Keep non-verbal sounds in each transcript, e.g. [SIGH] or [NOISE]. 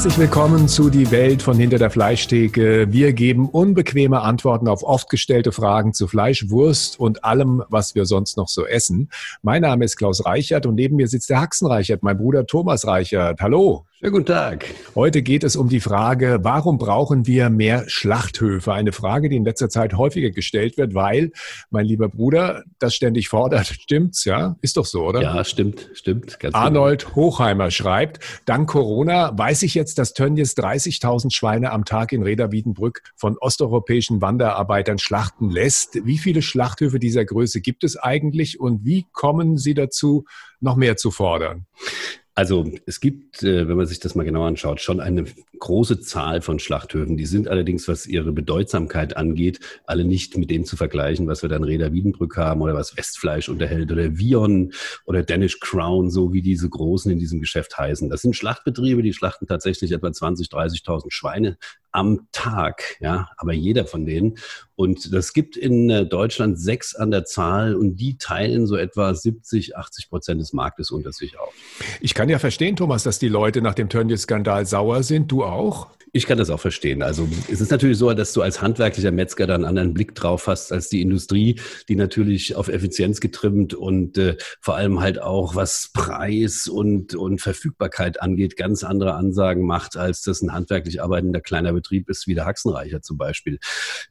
Herzlich willkommen zu Die Welt von hinter der Fleischtheke. Wir geben unbequeme Antworten auf oft gestellte Fragen zu Fleisch, Wurst und allem, was wir sonst noch so essen. Mein Name ist Klaus Reichert und neben mir sitzt der Haxen Reichert, mein Bruder Thomas Reichert. Hallo. Schönen guten Tag. Heute geht es um die Frage, warum brauchen wir mehr Schlachthöfe? Eine Frage, die in letzter Zeit häufiger gestellt wird, weil, mein lieber Bruder, das ständig fordert. [LAUGHS] Stimmt's, ja? Ist doch so, oder? Ja, stimmt, stimmt. Genau. Arnold genau. Hochheimer schreibt, dank Corona weiß ich jetzt, dass Tönnies 30.000 Schweine am Tag in Reda-Wiedenbrück von osteuropäischen Wanderarbeitern schlachten lässt. Wie viele Schlachthöfe dieser Größe gibt es eigentlich und wie kommen Sie dazu, noch mehr zu fordern? Also es gibt, äh, wenn man sich das mal genau anschaut, schon eine große Zahl von Schlachthöfen. Die sind allerdings, was ihre Bedeutsamkeit angeht, alle nicht mit dem zu vergleichen, was wir dann Reda Wiedenbrück haben oder was Westfleisch unterhält oder Vion oder Danish Crown, so wie diese Großen in diesem Geschäft heißen. Das sind Schlachtbetriebe, die schlachten tatsächlich etwa 20, 30.000 Schweine am Tag, ja, aber jeder von denen. Und das gibt in äh, Deutschland sechs an der Zahl und die teilen so etwa 70, 80 Prozent des Marktes unter sich auf. Ich kann ja verstehen, Thomas, dass die Leute nach dem Turnierskandal sauer sind. Du auch? Ich kann das auch verstehen. Also es ist natürlich so, dass du als handwerklicher Metzger da einen anderen Blick drauf hast als die Industrie, die natürlich auf Effizienz getrimmt und äh, vor allem halt auch was Preis und, und Verfügbarkeit angeht, ganz andere Ansagen macht, als das ein handwerklich arbeitender kleiner Betrieb ist, wie der Haxenreicher zum Beispiel.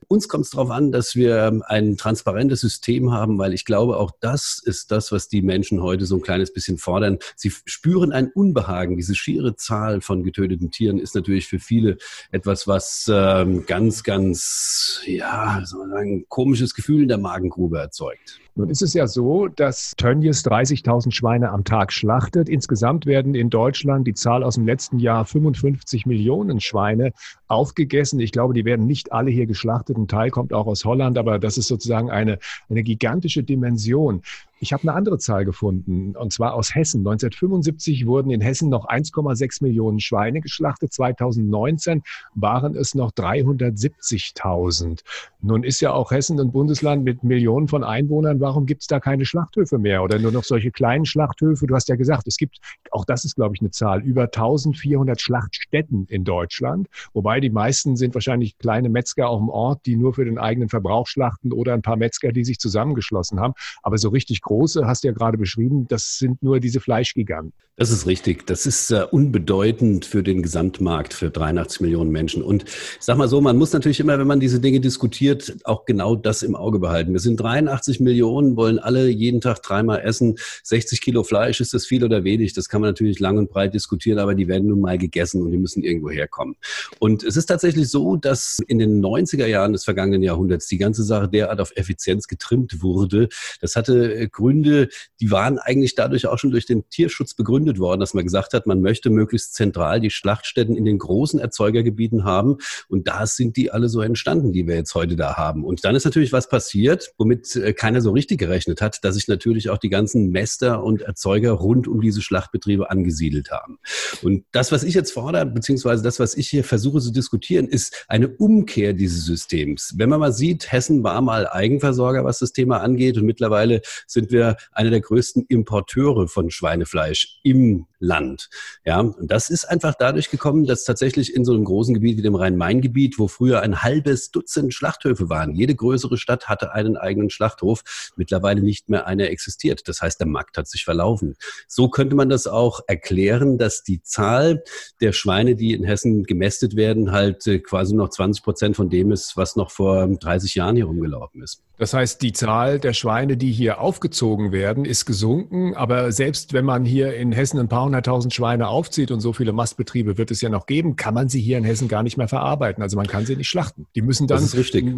Uns kommt es darauf an, dass wir ein transparentes System haben, weil ich glaube, auch das ist das, was die Menschen heute so ein kleines bisschen fordern. Sie spüren ein Unbehagen. Diese schiere Zahl von getöteten Tieren ist natürlich für viele viele etwas, was ähm, ganz, ganz, ja, soll man sagen, komisches Gefühl in der Magengrube erzeugt. Nun ist es ja so, dass Tönnies 30.000 Schweine am Tag schlachtet. Insgesamt werden in Deutschland die Zahl aus dem letzten Jahr 55 Millionen Schweine aufgegessen. Ich glaube, die werden nicht alle hier geschlachtet. Ein Teil kommt auch aus Holland, aber das ist sozusagen eine, eine gigantische Dimension. Ich habe eine andere Zahl gefunden, und zwar aus Hessen. 1975 wurden in Hessen noch 1,6 Millionen Schweine geschlachtet. 2019 waren es noch 370.000. Nun ist ja auch Hessen ein Bundesland mit Millionen von Einwohnern. Warum gibt es da keine Schlachthöfe mehr oder nur noch solche kleinen Schlachthöfe? Du hast ja gesagt, es gibt, auch das ist, glaube ich, eine Zahl, über 1400 Schlachtstätten in Deutschland. Wobei die meisten sind wahrscheinlich kleine Metzger auf dem Ort, die nur für den eigenen Verbrauch schlachten oder ein paar Metzger, die sich zusammengeschlossen haben. Aber so richtig große, hast du ja gerade beschrieben, das sind nur diese Fleischgiganten. Das ist richtig. Das ist äh, unbedeutend für den Gesamtmarkt für 83 Millionen Menschen. Und ich sag mal so, man muss natürlich immer, wenn man diese Dinge diskutiert, auch genau das im Auge behalten. Wir sind 83 Millionen, wollen alle jeden Tag dreimal essen. 60 Kilo Fleisch, ist das viel oder wenig? Das kann man natürlich lang und breit diskutieren, aber die werden nun mal gegessen und die müssen irgendwo herkommen. Und es ist tatsächlich so, dass in den 90er Jahren des vergangenen Jahrhunderts die ganze Sache derart auf Effizienz getrimmt wurde. Das hatte äh, Gründe, die waren eigentlich dadurch auch schon durch den Tierschutz begründet worden, dass man gesagt hat, man möchte möglichst zentral die Schlachtstätten in den großen Erzeugergebieten haben. Und da sind die alle so entstanden, die wir jetzt heute da haben. Und dann ist natürlich was passiert, womit äh, keiner so richtig gerechnet hat, dass sich natürlich auch die ganzen Mäster und Erzeuger rund um diese Schlachtbetriebe angesiedelt haben. Und das, was ich jetzt fordere, beziehungsweise das, was ich hier versuche zu diskutieren, ist eine Umkehr dieses Systems. Wenn man mal sieht, Hessen war mal Eigenversorger, was das Thema angeht, und mittlerweile sind wir einer der größten Importeure von Schweinefleisch im Land. Ja, und das ist einfach dadurch gekommen, dass tatsächlich in so einem großen Gebiet wie dem Rhein-Main-Gebiet, wo früher ein halbes Dutzend Schlachthöfe waren, jede größere Stadt hatte einen eigenen Schlachthof, mittlerweile nicht mehr einer existiert. Das heißt, der Markt hat sich verlaufen. So könnte man das auch erklären, dass die Zahl der Schweine, die in Hessen gemästet werden, halt äh, quasi noch 20 Prozent von dem ist, was noch vor 30 Jahren hier rumgelaufen ist. Das heißt, die Zahl der Schweine, die hier aufgezogen werden, ist gesunken. Aber selbst wenn man hier in Hessen ein paar hunderttausend Schweine aufzieht und so viele Mastbetriebe wird es ja noch geben, kann man sie hier in Hessen gar nicht mehr verarbeiten. Also man kann sie nicht schlachten. Die müssen dann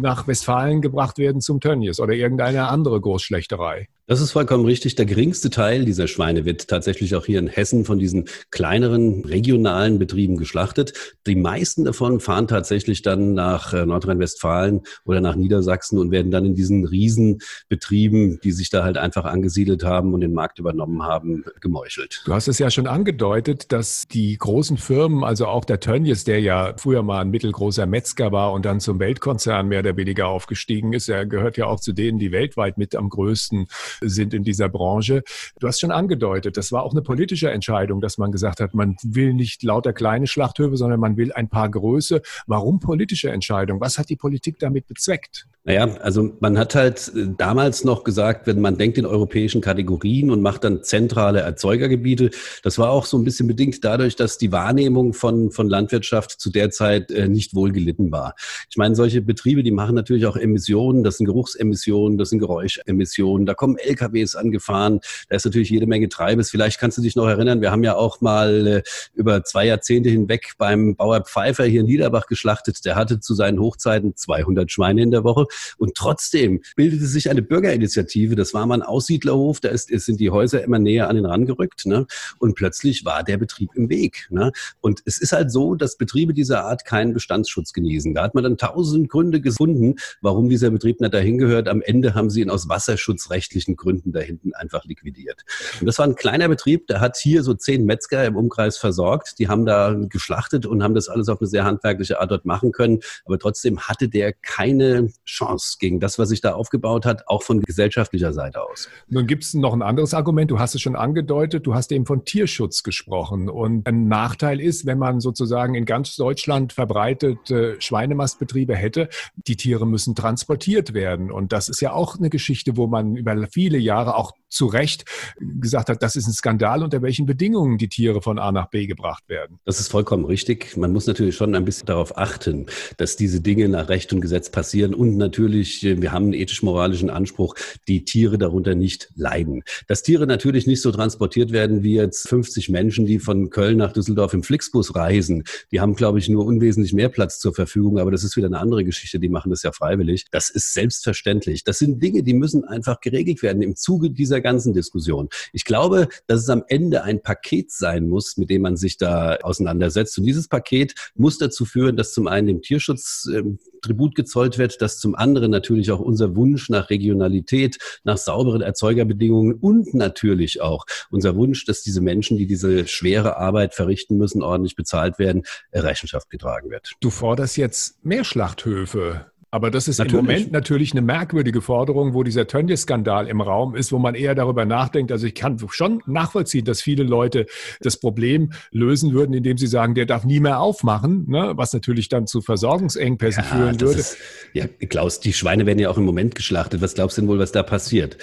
nach Westfalen gebracht werden zum Tönnies oder irgendeine andere Großschlechterei. Das ist vollkommen richtig. Der geringste Teil dieser Schweine wird tatsächlich auch hier in Hessen von diesen kleineren regionalen Betrieben geschlachtet. Die meisten davon fahren tatsächlich dann nach äh, Nordrhein-Westfalen oder nach Niedersachsen und werden dann in diesen Riesenbetrieben, die sich da halt einfach angesiedelt haben und den Markt übernommen haben, gemeuchelt. Du hast es ja schon angedeutet, dass die großen Firmen, also auch der Tönnies, der ja früher mal ein mittelgroßer Metzger war und dann zum Weltkonzern mehr oder weniger aufgestiegen ist, er gehört ja auch zu denen, die weltweit mit am größten sind in dieser Branche. Du hast schon angedeutet, das war auch eine politische Entscheidung, dass man gesagt hat, man will nicht lauter kleine Schlachthöfe, sondern man will ein paar Größe. Warum politische Entscheidung? Was hat die Politik damit bezweckt? Naja, also man hat halt äh, damals noch gesagt, wenn man denkt in europäischen Kategorien und macht dann zentrale Erzeugergebiete, das war auch so ein bisschen bedingt dadurch, dass die Wahrnehmung von, von Landwirtschaft zu der Zeit äh, nicht wohl gelitten war. Ich meine, solche Betriebe, die machen natürlich auch Emissionen, das sind Geruchsemissionen, das sind Geräuschemissionen, da kommen LKWs angefahren, da ist natürlich jede Menge Treibes. Vielleicht kannst du dich noch erinnern, wir haben ja auch mal äh, über zwei Jahrzehnte hinweg beim Bauer Pfeiffer hier in Niederbach geschlachtet. Der hatte zu seinen Hochzeiten 200 Schweine in der Woche und trotzdem bildete sich eine Bürgerinitiative. Das war mal ein Aussiedlerhof, da ist, sind die Häuser immer näher an den rangerückt. Ne? Und plötzlich war der Betrieb im Weg. Ne? Und es ist halt so, dass Betriebe dieser Art keinen Bestandsschutz genießen. Da hat man dann tausend Gründe gefunden, warum dieser Betrieb nicht dahin gehört. Am Ende haben sie ihn aus wasserschutzrechtlichen Gründen da hinten einfach liquidiert. Und das war ein kleiner Betrieb, der hat hier so zehn Metzger im Umkreis versorgt. Die haben da geschlachtet und haben das alles auf eine sehr handwerkliche Art dort machen können. Aber trotzdem hatte der keine Chance Chance gegen das, was sich da aufgebaut hat, auch von gesellschaftlicher Seite aus. Nun gibt es noch ein anderes Argument. Du hast es schon angedeutet. Du hast eben von Tierschutz gesprochen. Und ein Nachteil ist, wenn man sozusagen in ganz Deutschland verbreitete Schweinemastbetriebe hätte, die Tiere müssen transportiert werden. Und das ist ja auch eine Geschichte, wo man über viele Jahre auch zu Recht gesagt hat, das ist ein Skandal, unter welchen Bedingungen die Tiere von A nach B gebracht werden. Das ist vollkommen richtig. Man muss natürlich schon ein bisschen darauf achten, dass diese Dinge nach Recht und Gesetz passieren und natürlich, äh, wir haben einen ethisch-moralischen Anspruch, die Tiere darunter nicht leiden. Dass Tiere natürlich nicht so transportiert werden wie jetzt 50 Menschen, die von Köln nach Düsseldorf im Flixbus reisen. Die haben, glaube ich, nur unwesentlich mehr Platz zur Verfügung, aber das ist wieder eine andere Geschichte. Die machen das ja freiwillig. Das ist selbstverständlich. Das sind Dinge, die müssen einfach geregelt werden im Zuge dieser ganzen Diskussion. Ich glaube, dass es am Ende ein Paket sein muss, mit dem man sich da auseinandersetzt. Und dieses Paket muss dazu führen, dass zum einen dem Tierschutz äh, Tribut gezollt wird, dass zum anderen natürlich auch unser Wunsch nach Regionalität, nach sauberen Erzeugerbedingungen und natürlich auch unser Wunsch, dass diese Menschen, die diese schwere Arbeit verrichten müssen, ordentlich bezahlt werden, Rechenschaft getragen wird. Du forderst jetzt mehr Schlachthöfe aber das ist natürlich. im Moment natürlich eine merkwürdige Forderung, wo dieser Tönnies-Skandal im Raum ist, wo man eher darüber nachdenkt. Also ich kann schon nachvollziehen, dass viele Leute das Problem lösen würden, indem sie sagen, der darf nie mehr aufmachen, ne? was natürlich dann zu Versorgungsengpässen ja, führen würde. Ist, ja, Klaus, die Schweine werden ja auch im Moment geschlachtet. Was glaubst du denn wohl, was da passiert?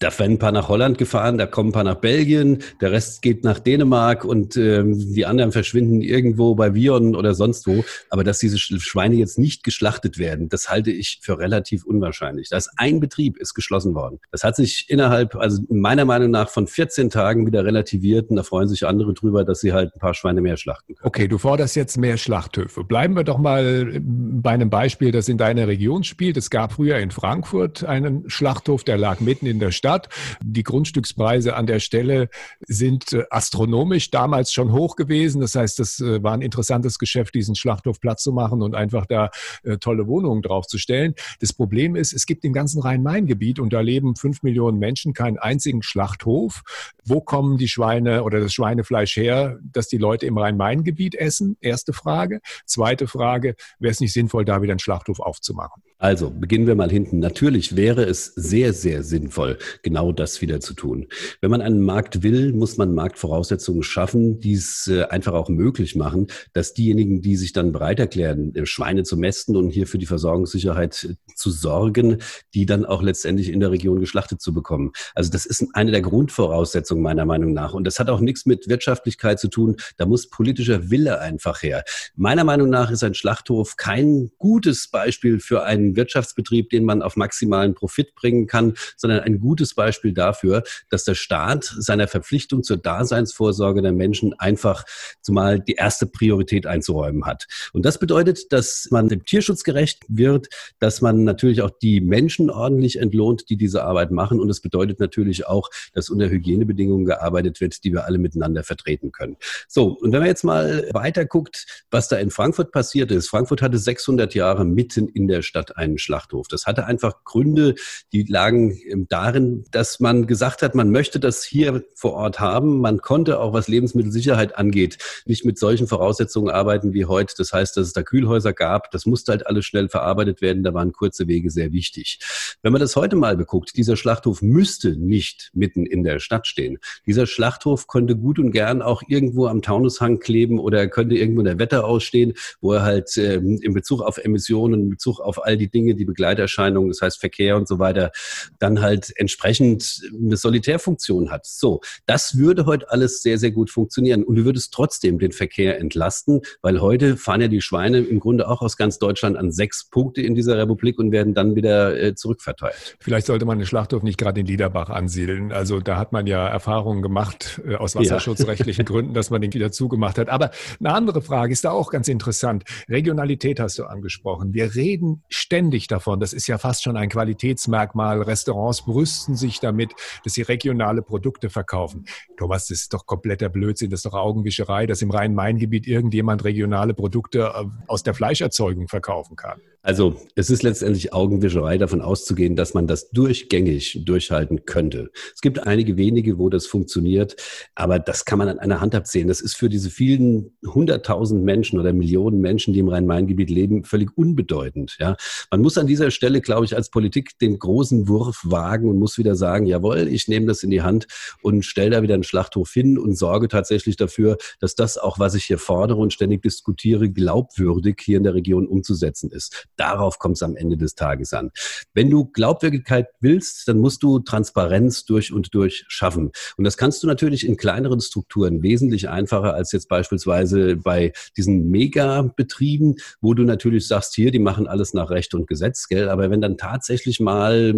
Da werden ein paar nach Holland gefahren, da kommen ein paar nach Belgien, der Rest geht nach Dänemark und ähm, die anderen verschwinden irgendwo bei Vion oder sonst wo. Aber dass diese Schweine jetzt nicht geschlachtet werden, das halte ich für relativ unwahrscheinlich. Da ein Betrieb ist geschlossen worden. Das hat sich innerhalb, also meiner Meinung nach, von 14 Tagen wieder relativiert und da freuen sich andere drüber, dass sie halt ein paar Schweine mehr schlachten können. Okay, du forderst jetzt mehr Schlachthöfe. Bleiben wir doch mal bei einem Beispiel, das in deiner Region spielt. Es gab früher in Frankfurt einen Schlachthof, der lag mitten in der Stadt. Stadt. Die Grundstückspreise an der Stelle sind äh, astronomisch damals schon hoch gewesen. Das heißt, das äh, war ein interessantes Geschäft, diesen Schlachthof Platz zu machen und einfach da äh, tolle Wohnungen draufzustellen. Das Problem ist, es gibt im ganzen Rhein-Main-Gebiet und da leben fünf Millionen Menschen keinen einzigen Schlachthof. Wo kommen die Schweine oder das Schweinefleisch her, dass die Leute im Rhein-Main-Gebiet essen? Erste Frage. Zweite Frage, wäre es nicht sinnvoll, da wieder einen Schlachthof aufzumachen? Also beginnen wir mal hinten. Natürlich wäre es sehr, sehr sinnvoll, genau das wieder zu tun. Wenn man einen Markt will, muss man Marktvoraussetzungen schaffen, die es äh, einfach auch möglich machen, dass diejenigen, die sich dann bereit erklären, äh, Schweine zu mästen und hier für die Versorgungssicherheit äh, zu sorgen, die dann auch letztendlich in der Region geschlachtet zu bekommen. Also das ist eine der Grundvoraussetzungen meiner Meinung nach. Und das hat auch nichts mit Wirtschaftlichkeit zu tun. Da muss politischer Wille einfach her. Meiner Meinung nach ist ein Schlachthof kein gutes Beispiel für einen Wirtschaftsbetrieb, den man auf maximalen Profit bringen kann, sondern ein gutes Beispiel dafür, dass der Staat seiner Verpflichtung zur Daseinsvorsorge der Menschen einfach zumal die erste Priorität einzuräumen hat. Und das bedeutet, dass man dem Tierschutz gerecht wird, dass man natürlich auch die Menschen ordentlich entlohnt, die diese Arbeit machen. Und es bedeutet natürlich auch, dass unter Hygienebedingungen Bedingungen gearbeitet wird, die wir alle miteinander vertreten können. So, und wenn man jetzt mal weiter guckt, was da in Frankfurt passiert ist. Frankfurt hatte 600 Jahre mitten in der Stadt einen Schlachthof. Das hatte einfach Gründe, die lagen darin, dass man gesagt hat, man möchte das hier vor Ort haben. Man konnte auch, was Lebensmittelsicherheit angeht, nicht mit solchen Voraussetzungen arbeiten wie heute. Das heißt, dass es da Kühlhäuser gab. Das musste halt alles schnell verarbeitet werden. Da waren kurze Wege sehr wichtig. Wenn man das heute mal beguckt, dieser Schlachthof müsste nicht mitten in der Stadt stehen. Dieser Schlachthof konnte gut und gern auch irgendwo am Taunushang kleben oder könnte irgendwo in der Wetter ausstehen, wo er halt äh, in Bezug auf Emissionen, in Bezug auf all die Dinge, die Begleiterscheinungen, das heißt Verkehr und so weiter, dann halt entsprechend eine Solitärfunktion hat. So, das würde heute alles sehr, sehr gut funktionieren und du würdest trotzdem den Verkehr entlasten, weil heute fahren ja die Schweine im Grunde auch aus ganz Deutschland an sechs Punkte in dieser Republik und werden dann wieder äh, zurückverteilt. Vielleicht sollte man den Schlachthof nicht gerade in Liederbach ansiedeln. Also da hat man ja Erfahrungen gemacht äh, aus wasserschutzrechtlichen ja. [LAUGHS] Gründen, dass man den wieder zugemacht hat. Aber eine andere Frage ist da auch ganz interessant. Regionalität hast du angesprochen. Wir reden ständig davon. Das ist ja fast schon ein Qualitätsmerkmal. Restaurants brüsten sich damit, dass sie regionale Produkte verkaufen. Thomas, das ist doch kompletter Blödsinn. Das ist doch Augenwischerei, dass im Rhein-Main-Gebiet irgendjemand regionale Produkte äh, aus der Fleischerzeugung verkaufen kann. Also es ist letztendlich Augenwischerei davon auszugehen, dass man das durchgängig durchhalten könnte. Es gibt einige wenige, wo das funktioniert, aber das kann man an einer Hand absehen. Das ist für diese vielen hunderttausend Menschen oder Millionen Menschen, die im Rhein-Main-Gebiet leben, völlig unbedeutend. Ja, man muss an dieser Stelle, glaube ich, als Politik den großen Wurf wagen und muss wieder sagen: Jawohl, ich nehme das in die Hand und stelle da wieder einen Schlachthof hin und sorge tatsächlich dafür, dass das auch, was ich hier fordere und ständig diskutiere, glaubwürdig hier in der Region umzusetzen ist. Darauf kommt es am Ende des Tages an. Wenn du Glaubwürdigkeit willst, dann musst du Transparenz durch und durch schaffen. Und das kannst du natürlich in kleineren Strukturen wesentlich einfacher als jetzt beispielsweise bei diesen Megabetrieben, wo du natürlich sagst, hier, die machen alles nach Recht und Gesetz, gell? Aber wenn dann tatsächlich mal,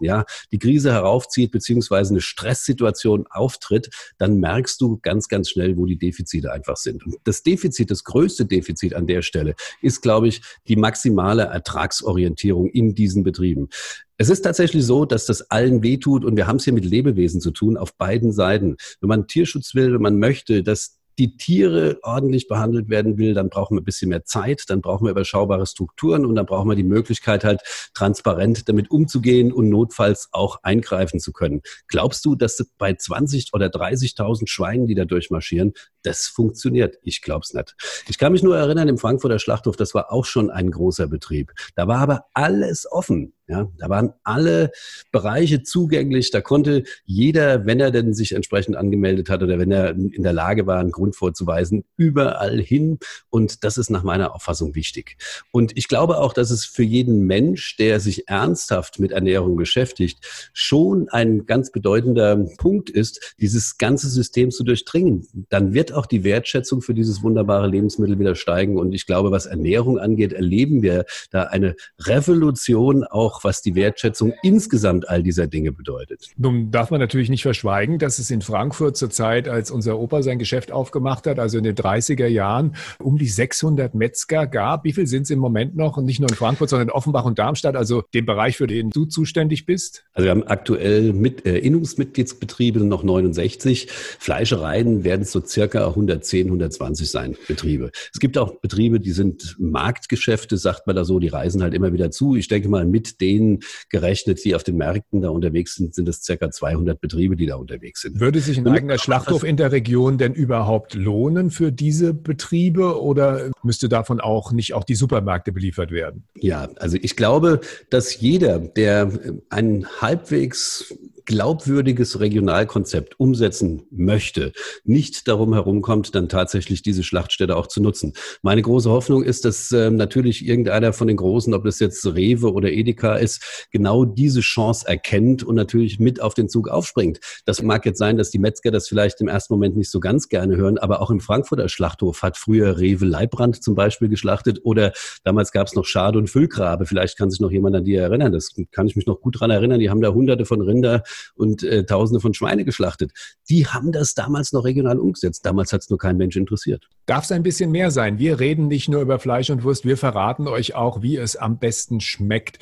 ja, die Krise heraufzieht, beziehungsweise eine Stresssituation auftritt, dann merkst du ganz, ganz schnell, wo die Defizite einfach sind. Und das Defizit, das größte Defizit an der Stelle ist, glaube ich, die maximale maximale Ertragsorientierung in diesen Betrieben. Es ist tatsächlich so, dass das allen wehtut und wir haben es hier mit Lebewesen zu tun auf beiden Seiten. Wenn man Tierschutz will, wenn man möchte, dass die Tiere ordentlich behandelt werden will, dann brauchen wir ein bisschen mehr Zeit, dann brauchen wir überschaubare Strukturen und dann brauchen wir die Möglichkeit halt transparent damit umzugehen und notfalls auch eingreifen zu können. Glaubst du, dass das bei 20 oder 30.000 Schweinen, die da durchmarschieren, das funktioniert? Ich glaube es nicht. Ich kann mich nur erinnern, im Frankfurter Schlachthof, das war auch schon ein großer Betrieb. Da war aber alles offen. Ja, da waren alle Bereiche zugänglich. Da konnte jeder, wenn er denn sich entsprechend angemeldet hat oder wenn er in der Lage war, einen Grund vorzuweisen, überall hin. Und das ist nach meiner Auffassung wichtig. Und ich glaube auch, dass es für jeden Mensch, der sich ernsthaft mit Ernährung beschäftigt, schon ein ganz bedeutender Punkt ist, dieses ganze System zu durchdringen. Dann wird auch die Wertschätzung für dieses wunderbare Lebensmittel wieder steigen. Und ich glaube, was Ernährung angeht, erleben wir da eine Revolution auch was die Wertschätzung insgesamt all dieser Dinge bedeutet. Nun darf man natürlich nicht verschweigen, dass es in Frankfurt zur Zeit, als unser Opa sein Geschäft aufgemacht hat, also in den 30er Jahren, um die 600 Metzger gab. Wie viel sind es im Moment noch? Und nicht nur in Frankfurt, sondern in Offenbach und Darmstadt, also dem Bereich, für den du zuständig bist? Also wir haben aktuell mit, äh, Innungsmitgliedsbetriebe noch 69. Fleischereien werden so circa 110, 120 sein, Betriebe. Es gibt auch Betriebe, die sind Marktgeschäfte, sagt man da so, die reisen halt immer wieder zu. Ich denke mal, mit den denen gerechnet, die auf den Märkten da unterwegs sind, sind es circa 200 Betriebe, die da unterwegs sind. Würde sich ein eigener Schlachthof in der Region denn überhaupt lohnen für diese Betriebe oder müsste davon auch nicht auch die Supermärkte beliefert werden? Ja, also ich glaube, dass jeder, der einen halbwegs glaubwürdiges Regionalkonzept umsetzen möchte, nicht darum herumkommt, dann tatsächlich diese Schlachtstätte auch zu nutzen. Meine große Hoffnung ist, dass äh, natürlich irgendeiner von den Großen, ob das jetzt Rewe oder Edeka ist, genau diese Chance erkennt und natürlich mit auf den Zug aufspringt. Das mag jetzt sein, dass die Metzger das vielleicht im ersten Moment nicht so ganz gerne hören, aber auch im Frankfurter Schlachthof hat früher Rewe Leibbrand zum Beispiel geschlachtet oder damals gab es noch Schade und Füllgrabe. Vielleicht kann sich noch jemand an die erinnern. Das kann ich mich noch gut dran erinnern. Die haben da hunderte von Rinder und äh, Tausende von Schweine geschlachtet. Die haben das damals noch regional umgesetzt. Damals hat es nur kein Mensch interessiert. Darf es ein bisschen mehr sein? Wir reden nicht nur über Fleisch und Wurst, wir verraten euch auch, wie es am besten schmeckt.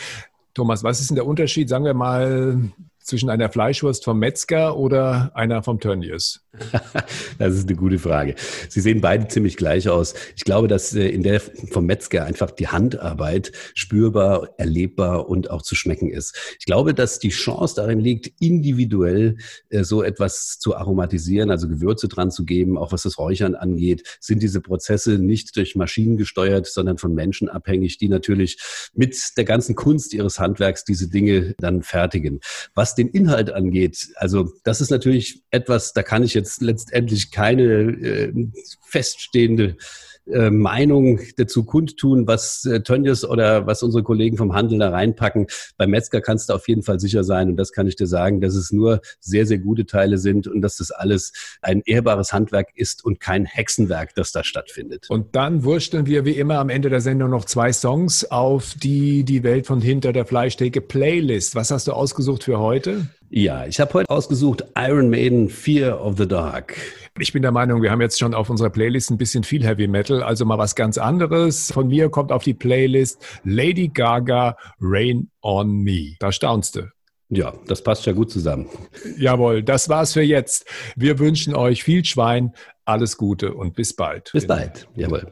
Thomas, was ist denn der Unterschied, sagen wir mal, zwischen einer Fleischwurst vom Metzger oder einer vom Tönnies? [LAUGHS] das ist eine gute Frage. Sie sehen beide ziemlich gleich aus. Ich glaube, dass äh, in der vom Metzger einfach die Handarbeit spürbar, erlebbar und auch zu schmecken ist. Ich glaube, dass die Chance darin liegt, individuell äh, so etwas zu aromatisieren, also Gewürze dran zu geben, auch was das Räuchern angeht, sind diese Prozesse nicht durch Maschinen gesteuert, sondern von Menschen abhängig, die natürlich mit der ganzen Kunst ihres Handwerks diese Dinge dann fertigen. Was den Inhalt angeht, also das ist natürlich etwas, da kann ich jetzt letztendlich keine äh, feststehende äh, Meinung dazu kundtun, was äh, Tönnies oder was unsere Kollegen vom Handel da reinpacken. Beim Metzger kannst du auf jeden Fall sicher sein und das kann ich dir sagen, dass es nur sehr, sehr gute Teile sind und dass das alles ein ehrbares Handwerk ist und kein Hexenwerk, das da stattfindet. Und dann wursteln wir wie immer am Ende der Sendung noch zwei Songs auf die Die Welt von hinter der Fleischtheke Playlist. Was hast du ausgesucht für heute? Ja, ich habe heute ausgesucht Iron Maiden Fear of the Dark. Ich bin der Meinung, wir haben jetzt schon auf unserer Playlist ein bisschen viel Heavy Metal, also mal was ganz anderes. Von mir kommt auf die Playlist Lady Gaga Rain on Me. Da staunst du. Ja, das passt ja gut zusammen. Jawohl, das war's für jetzt. Wir wünschen euch viel Schwein, alles Gute und bis bald. Bis bald. Jawohl.